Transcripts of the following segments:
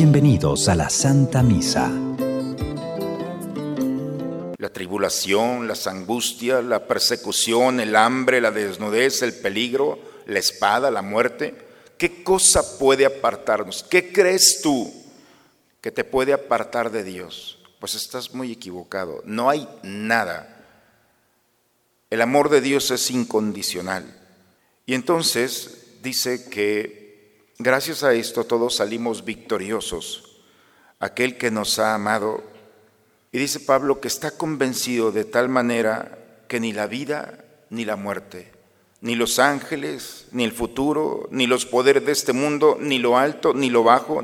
Bienvenidos a la Santa Misa. La tribulación, las angustias, la persecución, el hambre, la desnudez, el peligro, la espada, la muerte. ¿Qué cosa puede apartarnos? ¿Qué crees tú que te puede apartar de Dios? Pues estás muy equivocado. No hay nada. El amor de Dios es incondicional. Y entonces dice que Gracias a esto todos salimos victoriosos. Aquel que nos ha amado. Y dice Pablo que está convencido de tal manera que ni la vida ni la muerte, ni los ángeles, ni el futuro, ni los poderes de este mundo, ni lo alto, ni lo bajo,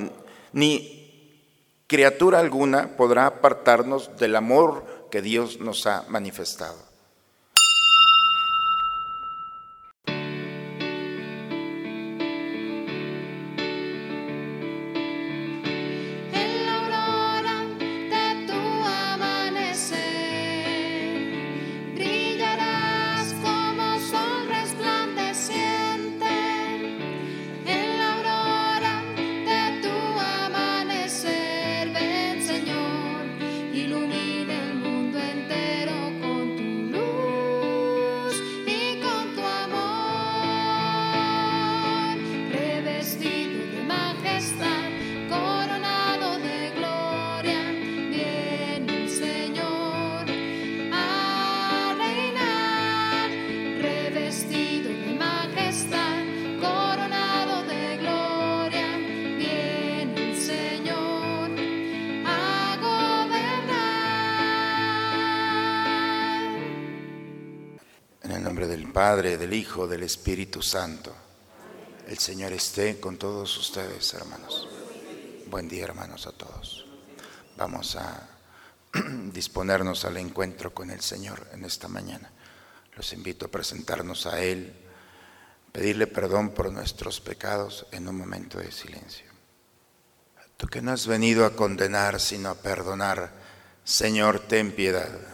ni criatura alguna podrá apartarnos del amor que Dios nos ha manifestado. Padre, del Hijo, del Espíritu Santo. El Señor esté con todos ustedes, hermanos. Buen día, hermanos, a todos. Vamos a disponernos al encuentro con el Señor en esta mañana. Los invito a presentarnos a Él, pedirle perdón por nuestros pecados en un momento de silencio. Tú que no has venido a condenar, sino a perdonar, Señor, ten piedad.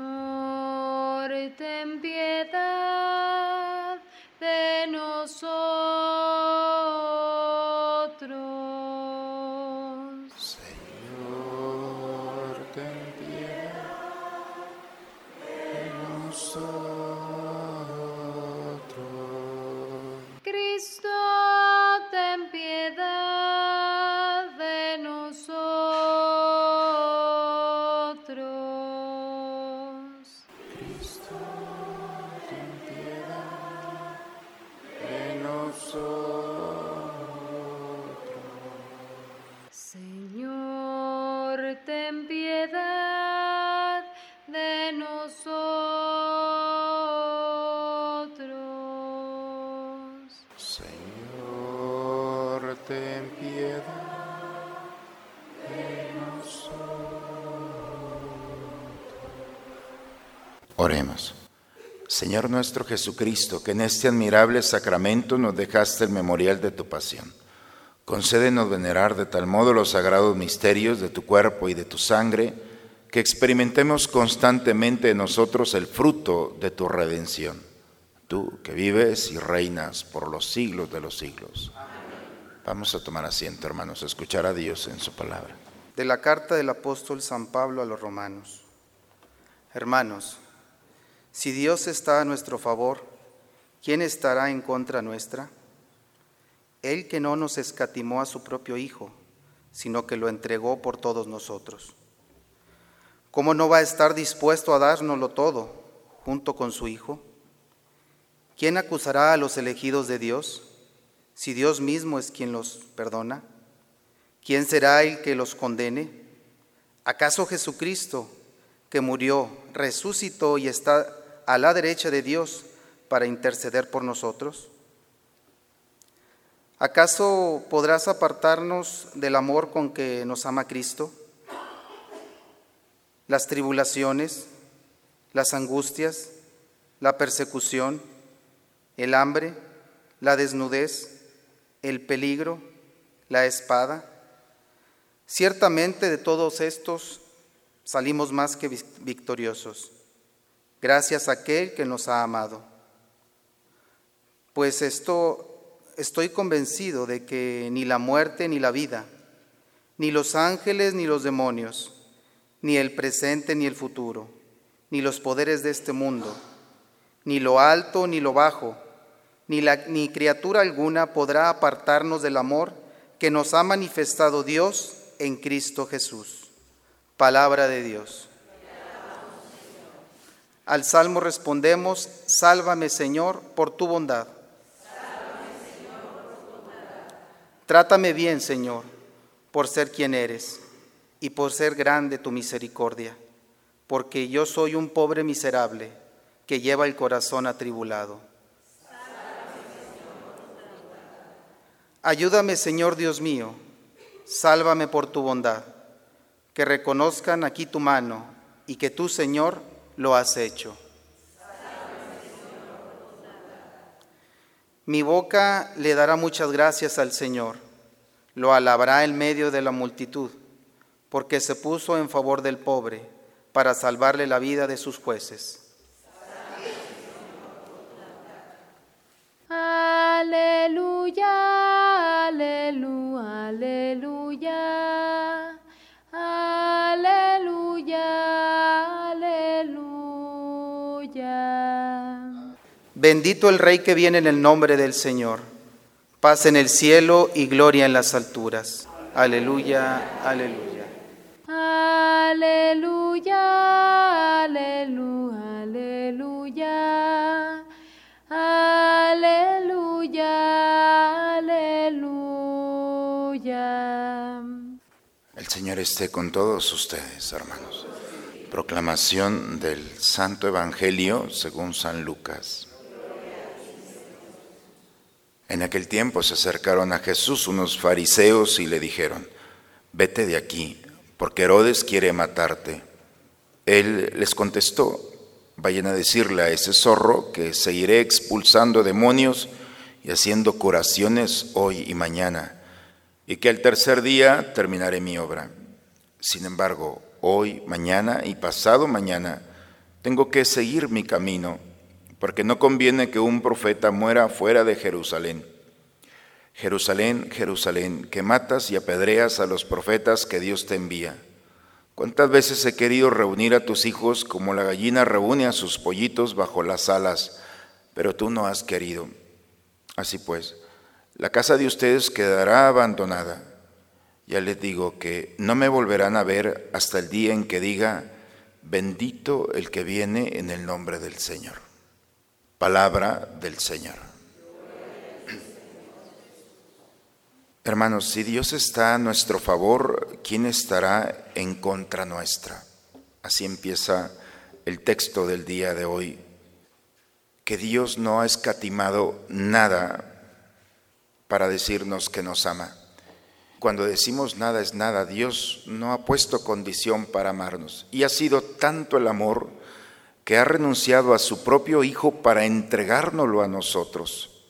Ten piedad de nosotros. Ten piedad. Oremos. Señor nuestro Jesucristo, que en este admirable sacramento nos dejaste el memorial de tu pasión. Concédenos venerar de tal modo los sagrados misterios de tu cuerpo y de tu sangre, que experimentemos constantemente en nosotros el fruto de tu redención. Tú que vives y reinas por los siglos de los siglos. Vamos a tomar asiento, hermanos, a escuchar a Dios en su palabra. De la carta del apóstol San Pablo a los romanos. Hermanos, si Dios está a nuestro favor, ¿quién estará en contra nuestra? Él que no nos escatimó a su propio Hijo, sino que lo entregó por todos nosotros. ¿Cómo no va a estar dispuesto a dárnoslo todo junto con su Hijo? ¿Quién acusará a los elegidos de Dios si Dios mismo es quien los perdona? ¿Quién será el que los condene? ¿Acaso Jesucristo, que murió, resucitó y está a la derecha de Dios para interceder por nosotros? ¿Acaso podrás apartarnos del amor con que nos ama Cristo? Las tribulaciones, las angustias, la persecución, el hambre, la desnudez, el peligro, la espada. Ciertamente de todos estos salimos más que victoriosos, gracias a aquel que nos ha amado. Pues esto estoy convencido de que ni la muerte ni la vida, ni los ángeles ni los demonios, ni el presente ni el futuro, ni los poderes de este mundo, ni lo alto ni lo bajo, ni, criatura alguna podrá apartarnos del amor que nos ha manifestado Dios en Cristo Jesús. Palabra de Dios. Al salmo respondemos, sálvame Señor por tu bondad. Trátame bien, Señor, por ser quien eres y por ser grande tu misericordia, porque yo soy un pobre miserable que lleva el corazón atribulado. Ayúdame, Señor Dios mío, sálvame por tu bondad, que reconozcan aquí tu mano y que tú, Señor, lo has hecho. Mi boca le dará muchas gracias al Señor, lo alabará en medio de la multitud, porque se puso en favor del pobre para salvarle la vida de sus jueces. Aleluya, aleluya, aleluya, aleluya, aleluya. Bendito el Rey que viene en el nombre del Señor. Paz en el cielo y gloria en las alturas. Aleluya, aleluya. Aleluya, aleluya, aleluya. Aleluya, aleluya. Señor esté con todos ustedes, hermanos. Proclamación del Santo Evangelio según San Lucas. En aquel tiempo se acercaron a Jesús unos fariseos y le dijeron, vete de aquí, porque Herodes quiere matarte. Él les contestó, vayan a decirle a ese zorro que seguiré expulsando demonios y haciendo curaciones hoy y mañana, y que al tercer día terminaré mi obra. Sin embargo, hoy, mañana y pasado mañana tengo que seguir mi camino porque no conviene que un profeta muera fuera de Jerusalén. Jerusalén, Jerusalén, que matas y apedreas a los profetas que Dios te envía. ¿Cuántas veces he querido reunir a tus hijos como la gallina reúne a sus pollitos bajo las alas, pero tú no has querido? Así pues, la casa de ustedes quedará abandonada. Ya les digo que no me volverán a ver hasta el día en que diga, bendito el que viene en el nombre del Señor. Palabra del Señor. Hermanos, si Dios está a nuestro favor, ¿quién estará en contra nuestra? Así empieza el texto del día de hoy. Que Dios no ha escatimado nada para decirnos que nos ama. Cuando decimos nada es nada, Dios no ha puesto condición para amarnos. Y ha sido tanto el amor que ha renunciado a su propio Hijo para entregárnoslo a nosotros.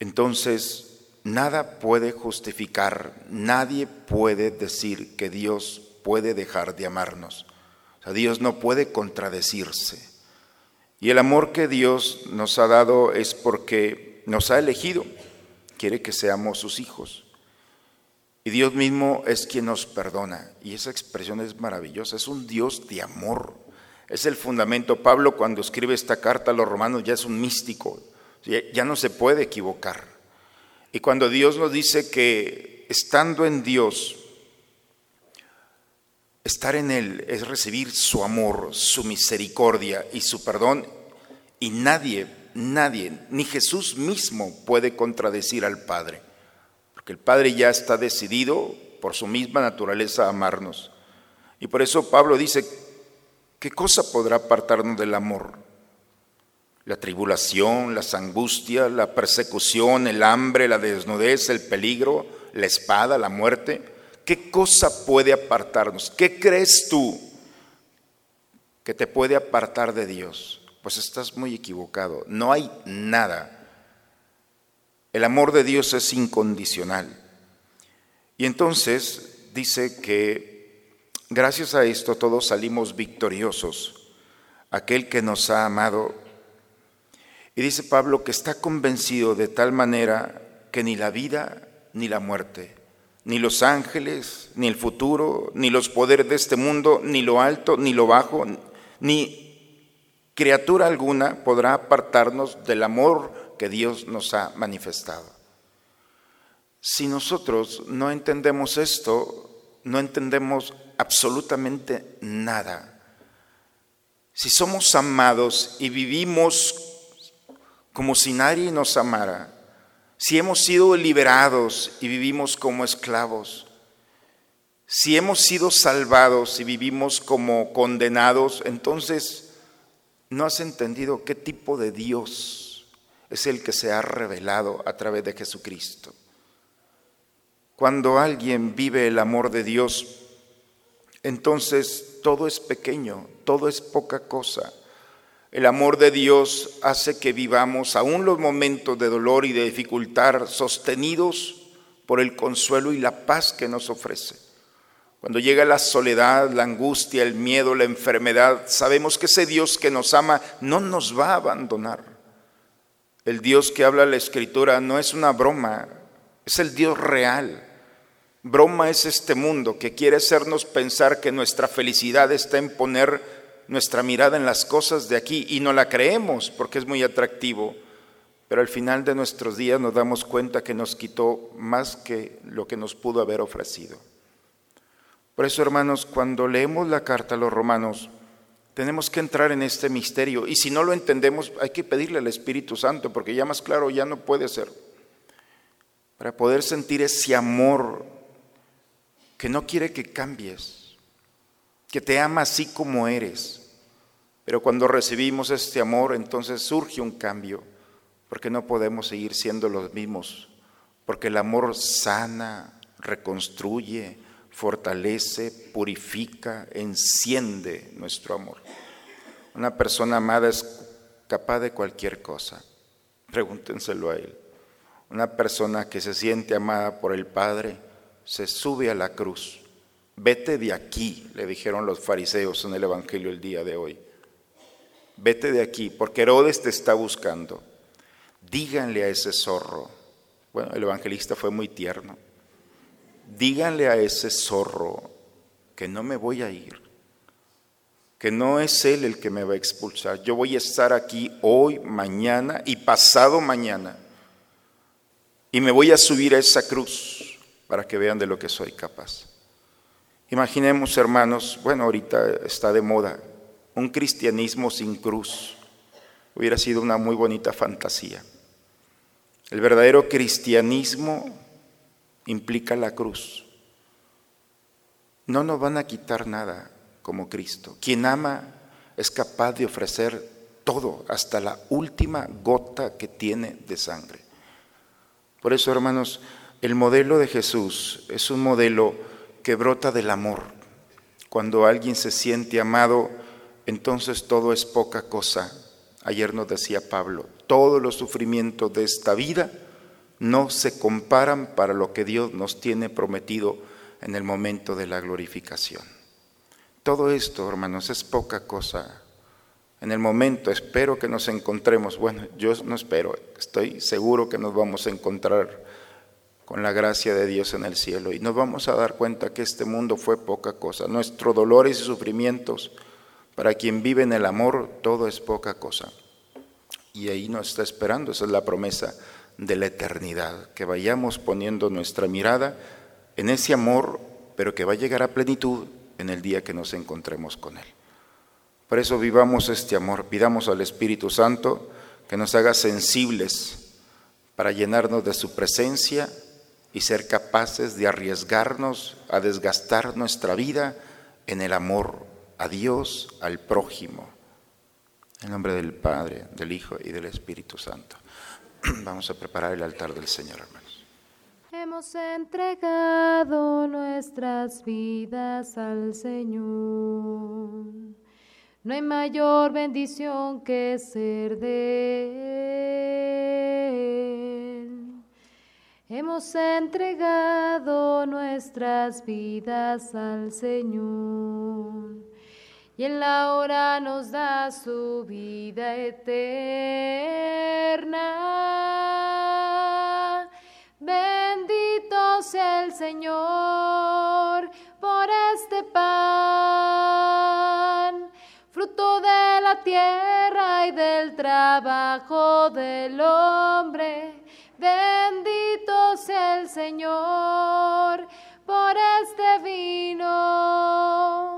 Entonces, nada puede justificar, nadie puede decir que Dios puede dejar de amarnos. O sea, Dios no puede contradecirse. Y el amor que Dios nos ha dado es porque nos ha elegido, quiere que seamos sus hijos. Y Dios mismo es quien nos perdona. Y esa expresión es maravillosa, es un Dios de amor. Es el fundamento. Pablo cuando escribe esta carta a los romanos ya es un místico, ya no se puede equivocar. Y cuando Dios nos dice que estando en Dios, estar en Él es recibir su amor, su misericordia y su perdón, y nadie, nadie, ni Jesús mismo puede contradecir al Padre, porque el Padre ya está decidido por su misma naturaleza a amarnos. Y por eso Pablo dice, ¿Qué cosa podrá apartarnos del amor? la tribulación, las angustias, la persecución, el hambre, la desnudez, el peligro, la espada, la muerte. ¿Qué cosa puede apartarnos? ¿Qué crees tú que te puede apartar de Dios? Pues estás muy equivocado. No hay nada. El amor de Dios es incondicional. Y entonces dice que gracias a esto todos salimos victoriosos. Aquel que nos ha amado. Y dice Pablo que está convencido de tal manera que ni la vida ni la muerte, ni los ángeles, ni el futuro, ni los poderes de este mundo, ni lo alto, ni lo bajo, ni criatura alguna podrá apartarnos del amor que Dios nos ha manifestado. Si nosotros no entendemos esto, no entendemos absolutamente nada. Si somos amados y vivimos como si nadie nos amara, si hemos sido liberados y vivimos como esclavos, si hemos sido salvados y vivimos como condenados, entonces no has entendido qué tipo de Dios es el que se ha revelado a través de Jesucristo. Cuando alguien vive el amor de Dios, entonces todo es pequeño, todo es poca cosa. El amor de Dios hace que vivamos aún los momentos de dolor y de dificultad sostenidos por el consuelo y la paz que nos ofrece. Cuando llega la soledad, la angustia, el miedo, la enfermedad, sabemos que ese Dios que nos ama no nos va a abandonar. El Dios que habla la Escritura no es una broma, es el Dios real. Broma es este mundo que quiere hacernos pensar que nuestra felicidad está en poner nuestra mirada en las cosas de aquí y no la creemos porque es muy atractivo, pero al final de nuestros días nos damos cuenta que nos quitó más que lo que nos pudo haber ofrecido. Por eso, hermanos, cuando leemos la carta a los romanos, tenemos que entrar en este misterio y si no lo entendemos hay que pedirle al Espíritu Santo porque ya más claro ya no puede ser. Para poder sentir ese amor que no quiere que cambies, que te ama así como eres. Pero cuando recibimos este amor, entonces surge un cambio, porque no podemos seguir siendo los mismos, porque el amor sana, reconstruye, fortalece, purifica, enciende nuestro amor. Una persona amada es capaz de cualquier cosa. Pregúntenselo a él. Una persona que se siente amada por el Padre se sube a la cruz. Vete de aquí, le dijeron los fariseos en el Evangelio el día de hoy. Vete de aquí, porque Herodes te está buscando. Díganle a ese zorro. Bueno, el evangelista fue muy tierno. Díganle a ese zorro que no me voy a ir, que no es él el que me va a expulsar. Yo voy a estar aquí hoy, mañana y pasado mañana. Y me voy a subir a esa cruz para que vean de lo que soy capaz. Imaginemos, hermanos, bueno, ahorita está de moda, un cristianismo sin cruz. Hubiera sido una muy bonita fantasía. El verdadero cristianismo implica la cruz. No nos van a quitar nada como Cristo. Quien ama es capaz de ofrecer todo, hasta la última gota que tiene de sangre. Por eso, hermanos, el modelo de Jesús es un modelo que brota del amor. Cuando alguien se siente amado, entonces todo es poca cosa. Ayer nos decía Pablo, todos los sufrimientos de esta vida no se comparan para lo que Dios nos tiene prometido en el momento de la glorificación. Todo esto, hermanos, es poca cosa. En el momento espero que nos encontremos, bueno, yo no espero, estoy seguro que nos vamos a encontrar con la gracia de Dios en el cielo. Y nos vamos a dar cuenta que este mundo fue poca cosa. Nuestros dolores y sufrimientos, para quien vive en el amor, todo es poca cosa. Y ahí nos está esperando, esa es la promesa de la eternidad, que vayamos poniendo nuestra mirada en ese amor, pero que va a llegar a plenitud en el día que nos encontremos con Él. Por eso vivamos este amor, pidamos al Espíritu Santo que nos haga sensibles para llenarnos de su presencia y ser capaces de arriesgarnos a desgastar nuestra vida en el amor a Dios, al prójimo. En nombre del Padre, del Hijo y del Espíritu Santo. Vamos a preparar el altar del Señor, hermanos. Hemos entregado nuestras vidas al Señor. No hay mayor bendición que ser de Él. Hemos entregado nuestras vidas al Señor y en la hora nos da su vida eterna. Bendito sea el Señor por este pan, fruto de la tierra y del trabajo del hombre. Bendito sea el Señor por este vino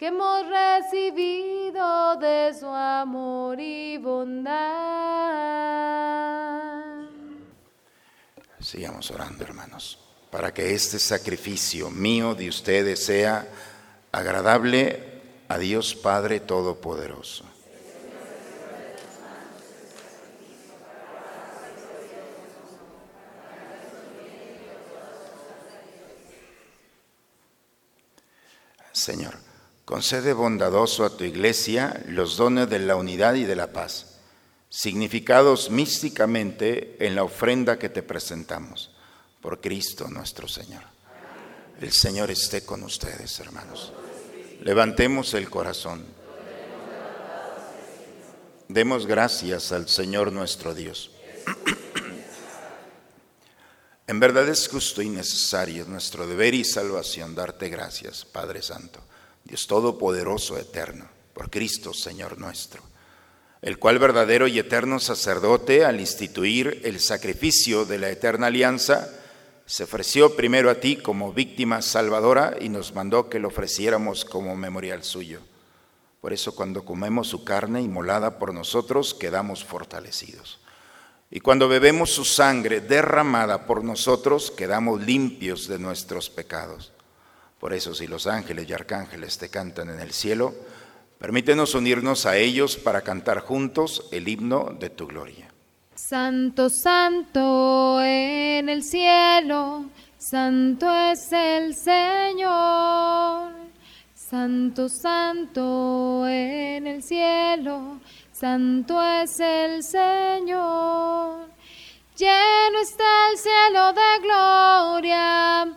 que hemos recibido de su amor y bondad. Sigamos orando, hermanos, para que este sacrificio mío de ustedes sea agradable a Dios Padre Todopoderoso. Señor, concede bondadoso a tu iglesia los dones de la unidad y de la paz, significados místicamente en la ofrenda que te presentamos, por Cristo nuestro Señor. El Señor esté con ustedes, hermanos. Levantemos el corazón. Demos gracias al Señor nuestro Dios. En verdad es justo y necesario, es nuestro deber y salvación darte gracias, Padre Santo, Dios Todopoderoso, eterno, por Cristo, Señor nuestro, el cual verdadero y eterno sacerdote, al instituir el sacrificio de la eterna alianza, se ofreció primero a ti como víctima salvadora y nos mandó que lo ofreciéramos como memorial suyo. Por eso cuando comemos su carne inmolada por nosotros, quedamos fortalecidos. Y cuando bebemos su sangre derramada por nosotros, quedamos limpios de nuestros pecados. Por eso si los ángeles y arcángeles te cantan en el cielo, permítenos unirnos a ellos para cantar juntos el himno de tu gloria. Santo, santo en el cielo, santo es el Señor. Santo, santo en el cielo, Santo es el Señor, lleno está el cielo de gloria,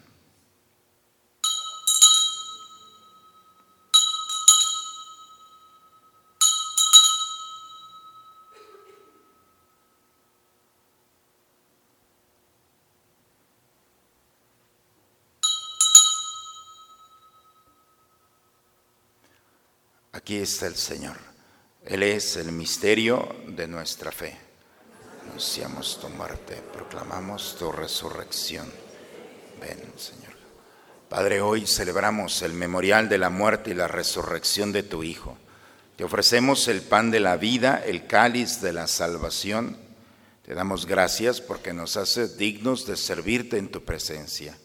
Aquí está el Señor. Él es el misterio de nuestra fe. Anunciamos tu muerte, proclamamos tu resurrección. Ven, Señor. Padre, hoy celebramos el memorial de la muerte y la resurrección de tu Hijo. Te ofrecemos el pan de la vida, el cáliz de la salvación. Te damos gracias porque nos haces dignos de servirte en tu presencia.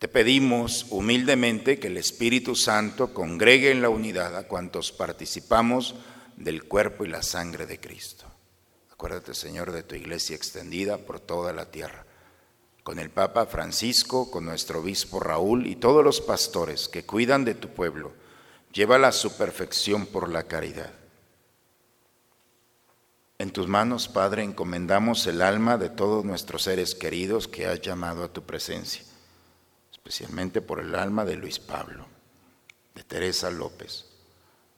Te pedimos humildemente que el Espíritu Santo congregue en la unidad a cuantos participamos del cuerpo y la sangre de Cristo. Acuérdate, Señor, de tu iglesia extendida por toda la tierra, con el Papa Francisco, con nuestro obispo Raúl y todos los pastores que cuidan de tu pueblo. Llévala a su perfección por la caridad. En tus manos, Padre, encomendamos el alma de todos nuestros seres queridos que has llamado a tu presencia especialmente por el alma de Luis Pablo, de Teresa López,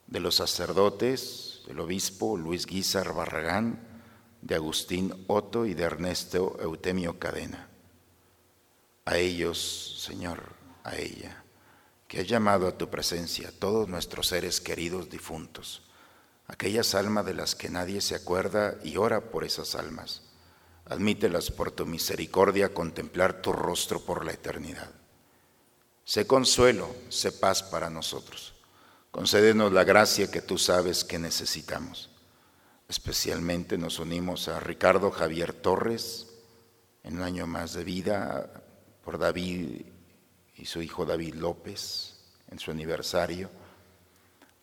de los sacerdotes, del obispo Luis Guizar Barragán, de Agustín Otto y de Ernesto Eutemio Cadena. A ellos, Señor, a ella, que ha llamado a tu presencia todos nuestros seres queridos difuntos, aquellas almas de las que nadie se acuerda y ora por esas almas. Admítelas por tu misericordia contemplar tu rostro por la eternidad. Sé consuelo, sé paz para nosotros. Concédenos la gracia que tú sabes que necesitamos. Especialmente nos unimos a Ricardo Javier Torres en un año más de vida, por David y su hijo David López en su aniversario,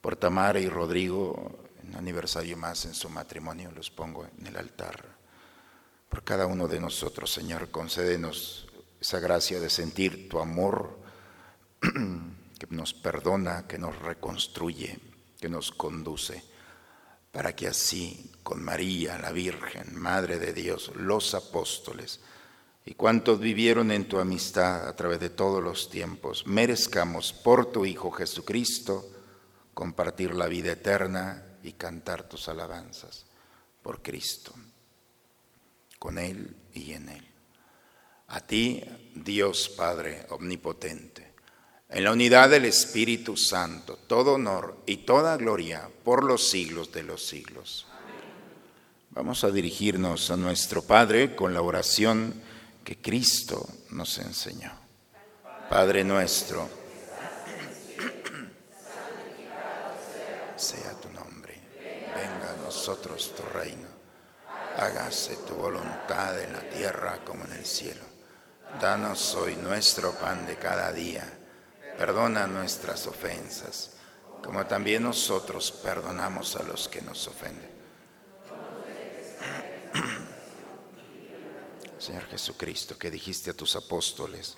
por Tamara y Rodrigo en un aniversario más en su matrimonio, los pongo en el altar. Por cada uno de nosotros, Señor, concédenos esa gracia de sentir tu amor que nos perdona, que nos reconstruye, que nos conduce, para que así con María, la Virgen, Madre de Dios, los apóstoles y cuantos vivieron en tu amistad a través de todos los tiempos, merezcamos por tu Hijo Jesucristo compartir la vida eterna y cantar tus alabanzas por Cristo, con Él y en Él. A ti, Dios Padre Omnipotente en la unidad del Espíritu Santo, todo honor y toda gloria por los siglos de los siglos. Vamos a dirigirnos a nuestro Padre con la oración que Cristo nos enseñó. Padre nuestro, sea tu nombre, venga a nosotros tu reino, hágase tu voluntad en la tierra como en el cielo. Danos hoy nuestro pan de cada día Perdona nuestras ofensas, como también nosotros perdonamos a los que nos ofenden. Señor Jesucristo, que dijiste a tus apóstoles,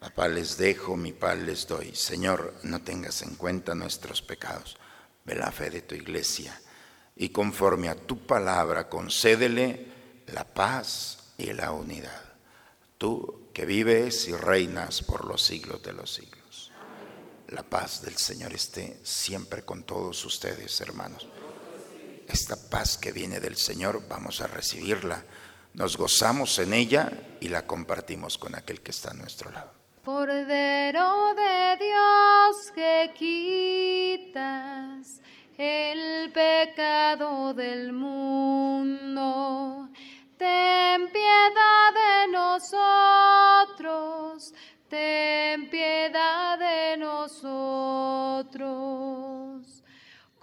la paz les dejo, mi paz les doy. Señor, no tengas en cuenta nuestros pecados, ve la fe de tu iglesia y conforme a tu palabra concédele la paz y la unidad. Tú que vives y reinas por los siglos de los siglos. La paz del Señor esté siempre con todos ustedes, hermanos. Esta paz que viene del Señor, vamos a recibirla. Nos gozamos en ella y la compartimos con aquel que está a nuestro lado. Cordero de Dios que quitas el pecado del mundo,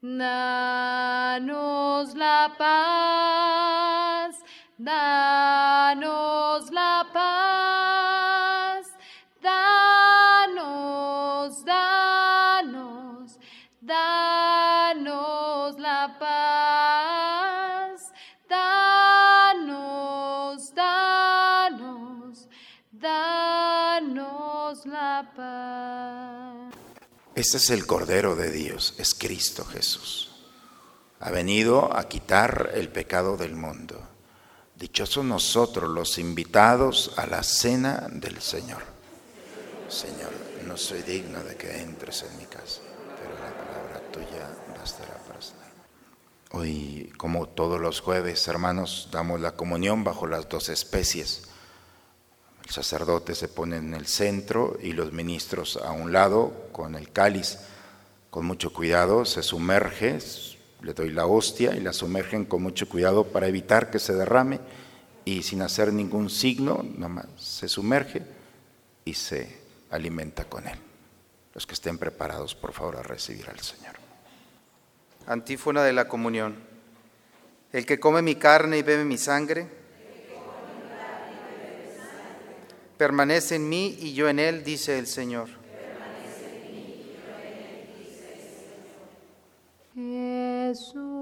danos la paz, danos la paz, danos, danos, danos la paz, danos, danos, danos la paz. Este es el Cordero de Dios, es Cristo Jesús. Ha venido a quitar el pecado del mundo. Dichosos nosotros los invitados a la cena del Señor. Señor, no soy digno de que entres en mi casa, pero la palabra tuya bastará para sanarme. Hoy, como todos los jueves, hermanos, damos la comunión bajo las dos especies. El sacerdote se pone en el centro y los ministros a un lado con el cáliz. Con mucho cuidado se sumerge, le doy la hostia y la sumergen con mucho cuidado para evitar que se derrame y sin hacer ningún signo, nomás se sumerge y se alimenta con él. Los que estén preparados, por favor, a recibir al Señor. Antífona de la comunión. El que come mi carne y bebe mi sangre, permanece en mí y yo en él, dice el Señor. Jesús,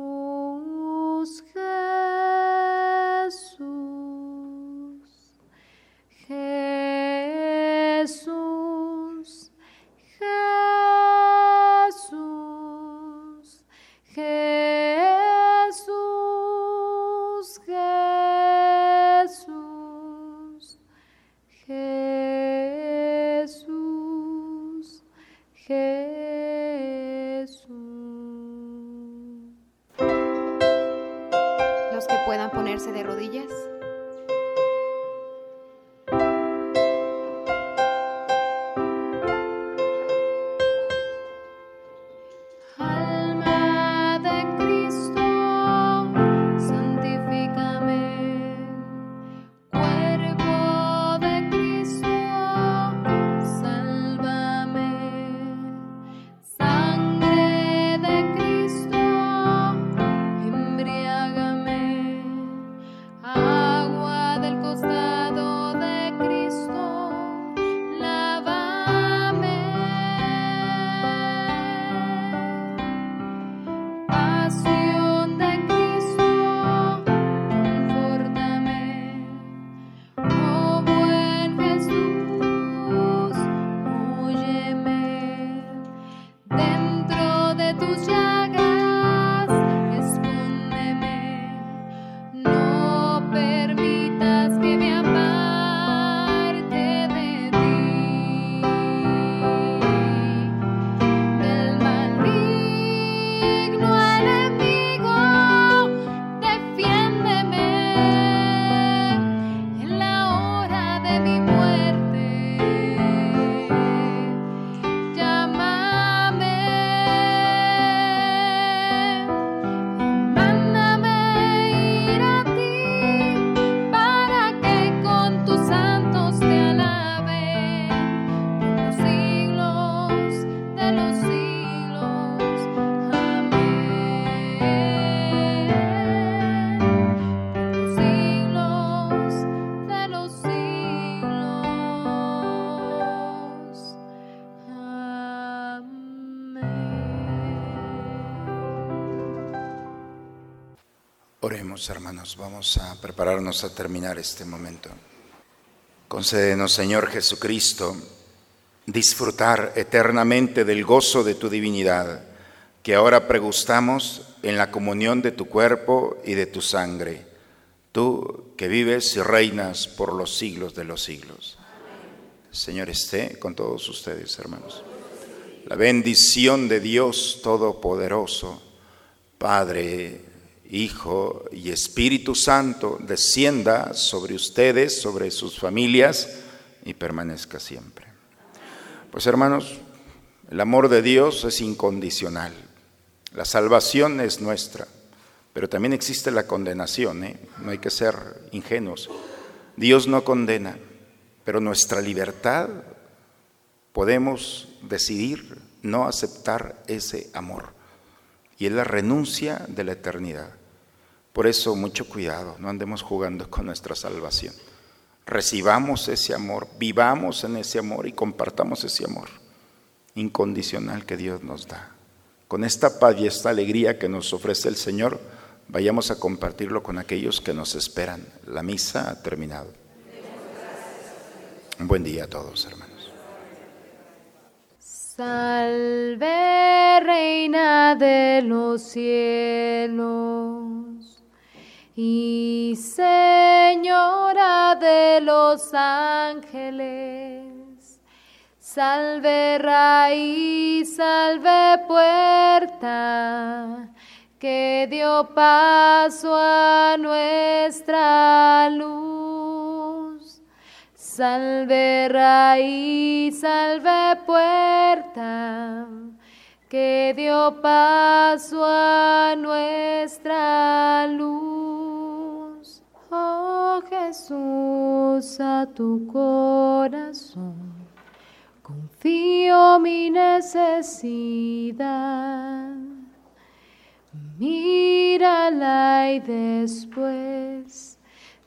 Hermanos, vamos a prepararnos a terminar este momento. Concédenos, Señor Jesucristo, disfrutar eternamente del gozo de tu divinidad, que ahora pregustamos en la comunión de tu cuerpo y de tu sangre, tú que vives y reinas por los siglos de los siglos. Señor esté con todos ustedes, hermanos. La bendición de Dios Todopoderoso, Padre, Hijo y Espíritu Santo, descienda sobre ustedes, sobre sus familias y permanezca siempre. Pues hermanos, el amor de Dios es incondicional. La salvación es nuestra. Pero también existe la condenación, ¿eh? no hay que ser ingenuos. Dios no condena, pero nuestra libertad podemos decidir no aceptar ese amor. Y es la renuncia de la eternidad. Por eso mucho cuidado, no andemos jugando con nuestra salvación. Recibamos ese amor, vivamos en ese amor y compartamos ese amor incondicional que Dios nos da. Con esta paz y esta alegría que nos ofrece el Señor, vayamos a compartirlo con aquellos que nos esperan. La misa ha terminado. Un buen día a todos, hermanos. Salve, Reina de los cielos y Señora de los ángeles. Salve, raíz, salve, puerta que dio paso a nuestra luz. Salve raíz, salve puerta, que dio paso a nuestra luz. Oh Jesús, a tu corazón confío mi necesidad mírala y después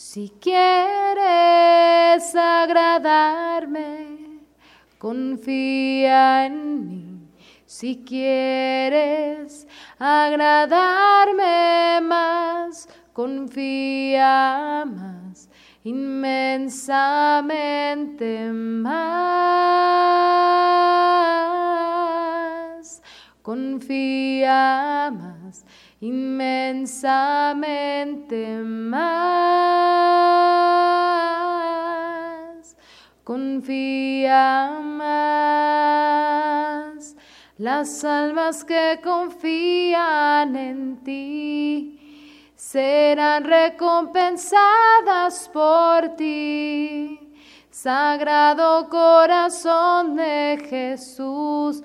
si quieres agradarme, confía en mí. Si quieres agradarme más, confía más, inmensamente más confía más, inmensamente más, confía más. Las almas que confían en ti serán recompensadas por ti. Sagrado corazón de Jesús,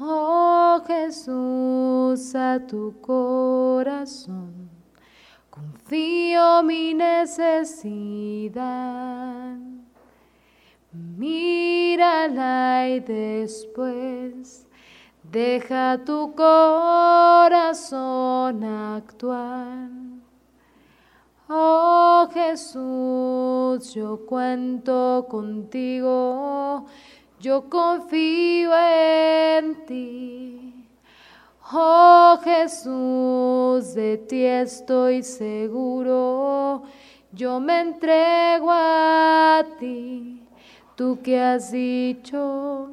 Oh Jesús, a tu corazón confío mi necesidad. Mírala y después deja tu corazón actuar. Oh Jesús, yo cuento contigo yo confío en ti. Oh Jesús, de ti estoy seguro, yo me entrego a ti, tú que has dicho,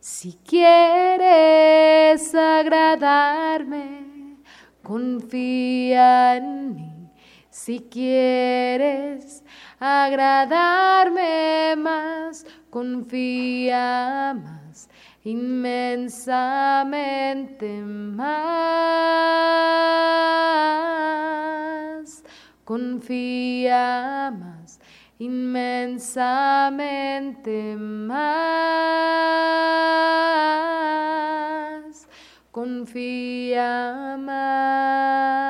si quieres agradarme, confía en mí, si quieres agradarme más, confía más, inmensamente más, confía más, inmensamente más, confía más.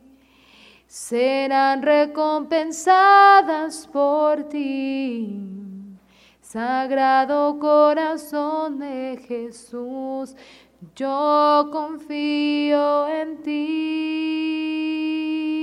serán recompensadas por ti. Sagrado corazón de Jesús, yo confío en ti.